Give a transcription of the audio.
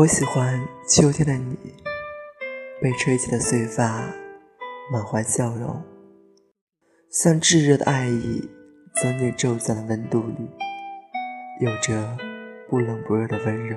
我喜欢秋天的你，被吹起的碎发，满怀笑容，像炙热的爱意，钻进骤降的温度里，有着不冷不热的温柔。